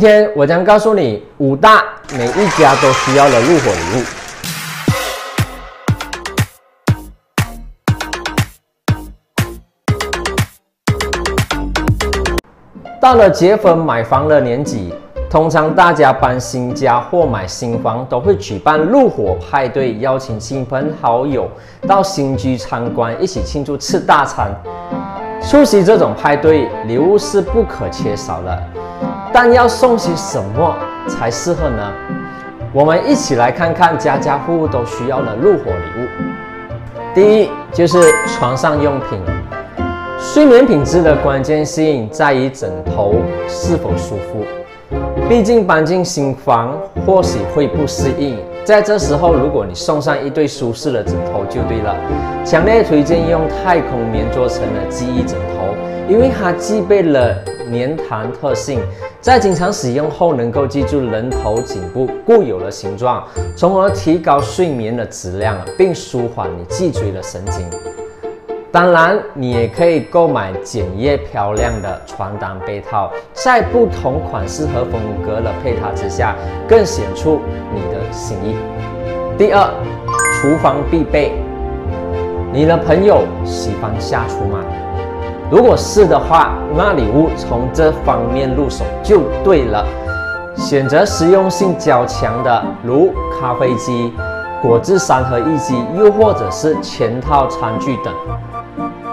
今天我将告诉你五大每一家都需要的入伙礼物。到了结婚买房的年纪，通常大家搬新家或买新房都会举办入伙派对，邀请亲朋好友到新居参观，一起庆祝吃大餐。出席这种派对，礼物是不可缺少的。但要送些什么才适合呢？我们一起来看看家家户户都需要的入伙礼物。第一就是床上用品。睡眠品质的关键性在于枕头是否舒服。毕竟搬进新房或许会不适应，在这时候如果你送上一对舒适的枕头就对了。强烈推荐用太空棉做成的记忆枕头，因为它具备了。粘弹特性，在经常使用后能够记住人头颈部固有的形状，从而提高睡眠的质量，并舒缓你脊椎的神经。当然，你也可以购买简约漂亮的床单被套，在不同款式和风格的配搭之下，更显出你的心意。第二，厨房必备。你的朋友喜欢下厨吗？如果是的话，那礼物从这方面入手就对了。选择实用性较强的，如咖啡机、果汁三合一机，又或者是全套餐具等。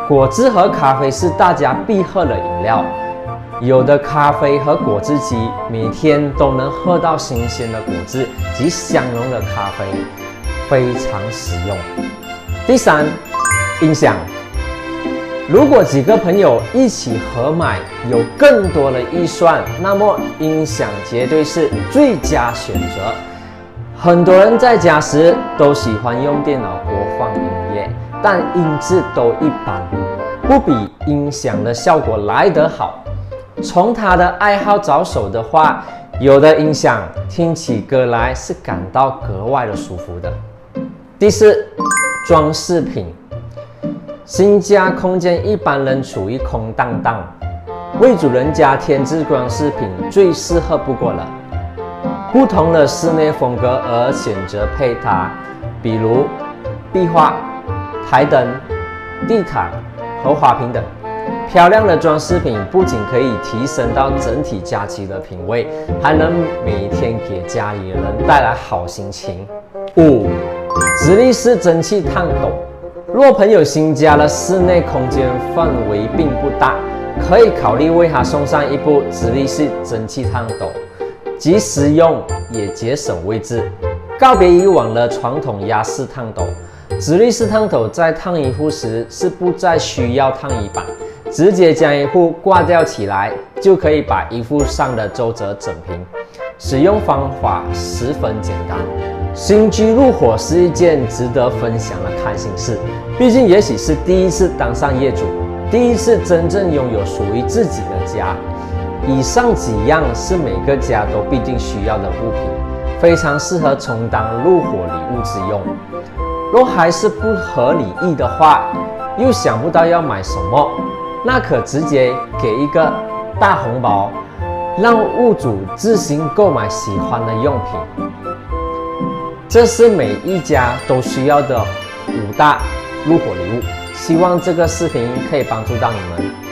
果汁和咖啡是大家必喝的饮料，有的咖啡和果汁机每天都能喝到新鲜的果汁及香浓的咖啡，非常实用。第三，音响。如果几个朋友一起合买，有更多的预算，那么音响绝对是最佳选择。很多人在家时都喜欢用电脑播放音乐，但音质都一般，不比音响的效果来得好。从他的爱好着手的话，有的音响听起歌来是感到格外的舒服的。第四，装饰品。新家空间一般人处于空荡荡，为主人家添置装饰品最适合不过了。不同的室内风格而选择配搭，比如壁画、台灯、地毯和花瓶等。漂亮的装饰品不仅可以提升到整体家居的品味，还能每天给家里人带来好心情。五，直立式蒸汽烫斗。若朋友新家的室内空间范围并不大，可以考虑为他送上一部直立式蒸汽烫斗，既实用也节省位置。告别以往的传统压式烫斗，直立式烫斗在烫衣服时是不再需要烫衣板，直接将衣服挂吊起来，就可以把衣服上的皱褶整平。使用方法十分简单。新居入伙是一件值得分享的开心事，毕竟也许是第一次当上业主，第一次真正拥有属于自己的家。以上几样是每个家都必定需要的物品，非常适合充当入伙礼物之用。若还是不合理意的话，又想不到要买什么，那可直接给一个大红包，让物主自行购买喜欢的用品。这是每一家都需要的五大入伙礼物，希望这个视频可以帮助到你们。